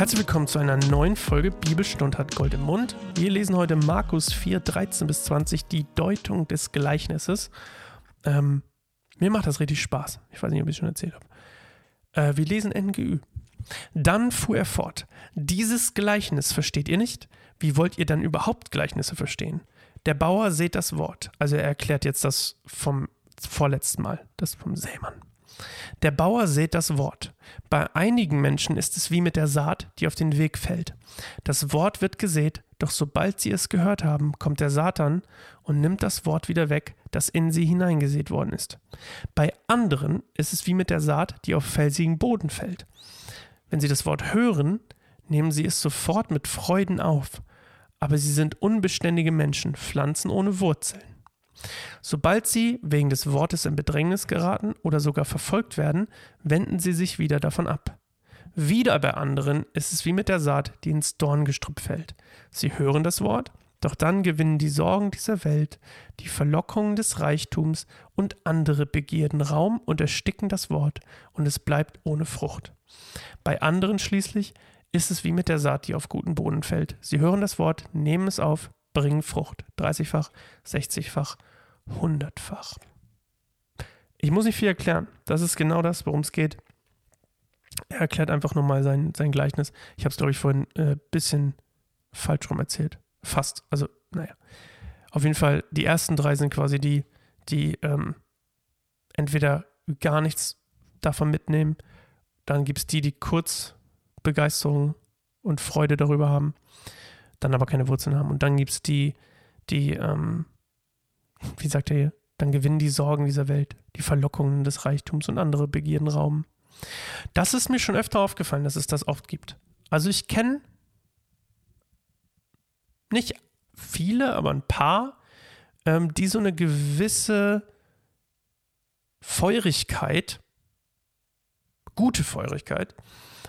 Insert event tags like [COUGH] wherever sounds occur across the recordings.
Herzlich willkommen zu einer neuen Folge Bibelstund hat Gold im Mund. Wir lesen heute Markus 4, 13 bis 20, die Deutung des Gleichnisses. Ähm, mir macht das richtig Spaß. Ich weiß nicht, ob ich es schon erzählt habe. Äh, wir lesen NGÜ. Dann fuhr er fort. Dieses Gleichnis versteht ihr nicht? Wie wollt ihr dann überhaupt Gleichnisse verstehen? Der Bauer seht das Wort. Also er erklärt jetzt das vom vorletzten Mal, das vom Sämann. Der Bauer sät das Wort. Bei einigen Menschen ist es wie mit der Saat, die auf den Weg fällt. Das Wort wird gesät, doch sobald sie es gehört haben, kommt der Satan und nimmt das Wort wieder weg, das in sie hineingesät worden ist. Bei anderen ist es wie mit der Saat, die auf felsigen Boden fällt. Wenn sie das Wort hören, nehmen sie es sofort mit Freuden auf. Aber sie sind unbeständige Menschen, Pflanzen ohne Wurzeln. Sobald sie wegen des Wortes in Bedrängnis geraten oder sogar verfolgt werden, wenden sie sich wieder davon ab. Wieder bei anderen ist es wie mit der Saat, die ins Dorngestrüpp fällt. Sie hören das Wort, doch dann gewinnen die Sorgen dieser Welt, die Verlockungen des Reichtums und andere Begierden Raum und ersticken das Wort, und es bleibt ohne Frucht. Bei anderen schließlich ist es wie mit der Saat, die auf guten Boden fällt. Sie hören das Wort, nehmen es auf, bringen Frucht. 30-fach, 60-fach, hundertfach. Ich muss nicht viel erklären. Das ist genau das, worum es geht. Er erklärt einfach nochmal sein, sein Gleichnis. Ich habe es, glaube ich, vorhin ein äh, bisschen falsch rum erzählt. Fast. Also, naja. Auf jeden Fall, die ersten drei sind quasi die, die ähm, entweder gar nichts davon mitnehmen. Dann gibt es die, die kurz Begeisterung und Freude darüber haben, dann aber keine Wurzeln haben. Und dann gibt es die, die ähm, wie sagt er hier, dann gewinnen die Sorgen dieser Welt, die Verlockungen des Reichtums und andere Begierden Raum. Das ist mir schon öfter aufgefallen, dass es das oft gibt. Also ich kenne nicht viele, aber ein paar, ähm, die so eine gewisse Feurigkeit, gute Feurigkeit,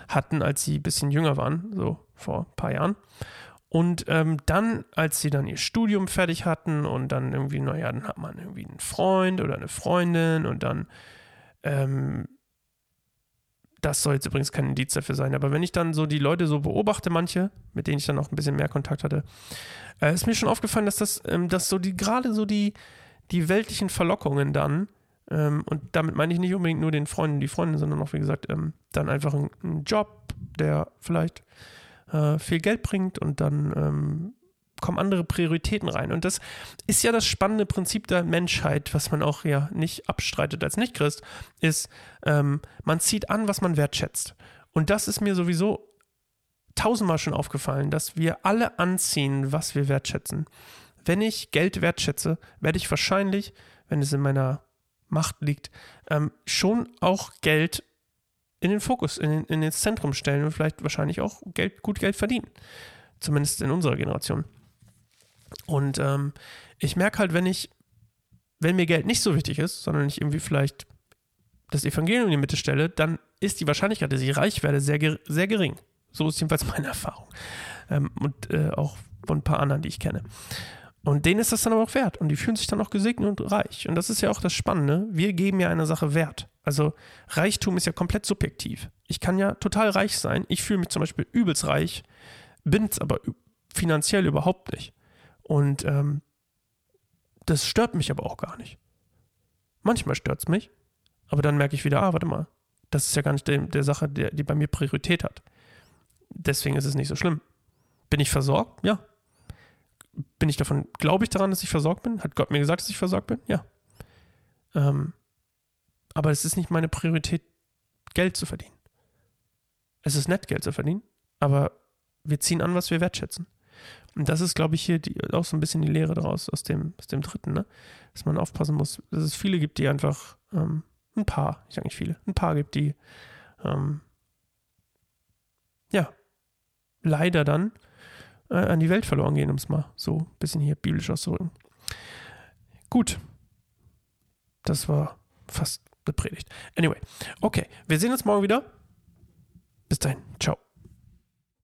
hatten, als sie ein bisschen jünger waren, so vor ein paar Jahren. Und ähm, dann, als sie dann ihr Studium fertig hatten und dann irgendwie, naja, dann hat man irgendwie einen Freund oder eine Freundin und dann, ähm, das soll jetzt übrigens kein Indiz dafür sein, aber wenn ich dann so die Leute so beobachte, manche, mit denen ich dann auch ein bisschen mehr Kontakt hatte, äh, ist mir schon aufgefallen, dass das, ähm, dass so die, gerade so die, die weltlichen Verlockungen dann, ähm, und damit meine ich nicht unbedingt nur den Freunden, die Freundin, sondern auch, wie gesagt, ähm, dann einfach ein Job, der vielleicht äh, viel Geld bringt und dann ähm, kommen andere Prioritäten rein. Und das ist ja das spannende Prinzip der Menschheit, was man auch ja nicht abstreitet als Nichtchrist, ist, ähm, man zieht an, was man wertschätzt. Und das ist mir sowieso tausendmal schon aufgefallen, dass wir alle anziehen, was wir wertschätzen. Wenn ich Geld wertschätze, werde ich wahrscheinlich, wenn es in meiner Macht liegt, ähm, schon auch Geld in den Fokus, in, in ins Zentrum stellen und vielleicht wahrscheinlich auch Geld, gut Geld verdienen. Zumindest in unserer Generation. Und ähm, ich merke halt, wenn ich, wenn mir Geld nicht so wichtig ist, sondern ich irgendwie vielleicht das Evangelium in die Mitte stelle, dann ist die Wahrscheinlichkeit, dass ich reich werde, sehr, sehr gering. So ist jedenfalls meine [LAUGHS] Erfahrung. Ähm, und äh, auch von ein paar anderen, die ich kenne. Und denen ist das dann aber auch wert. Und die fühlen sich dann auch gesegnet und reich. Und das ist ja auch das Spannende. Wir geben ja einer Sache Wert. Also Reichtum ist ja komplett subjektiv. Ich kann ja total reich sein. Ich fühle mich zum Beispiel übelst reich, bin es aber finanziell überhaupt nicht. Und ähm, das stört mich aber auch gar nicht. Manchmal stört es mich, aber dann merke ich wieder, ah, warte mal, das ist ja gar nicht der, der Sache, der, die bei mir Priorität hat. Deswegen ist es nicht so schlimm. Bin ich versorgt? Ja. Bin ich davon, glaube ich daran, dass ich versorgt bin? Hat Gott mir gesagt, dass ich versorgt bin? Ja. Ähm, aber es ist nicht meine Priorität, Geld zu verdienen. Es ist nett, Geld zu verdienen, aber wir ziehen an, was wir wertschätzen. Und das ist, glaube ich, hier die, auch so ein bisschen die Lehre daraus aus dem, aus dem dritten, ne? dass man aufpassen muss, dass es viele gibt, die einfach ähm, ein paar, ich sage nicht viele, ein paar gibt, die ähm, ja leider dann äh, an die Welt verloren gehen, um es mal so ein bisschen hier biblisch auszudrücken. Gut, das war fast eine Predigt. Anyway, okay, wir sehen uns morgen wieder. Bis dahin, ciao.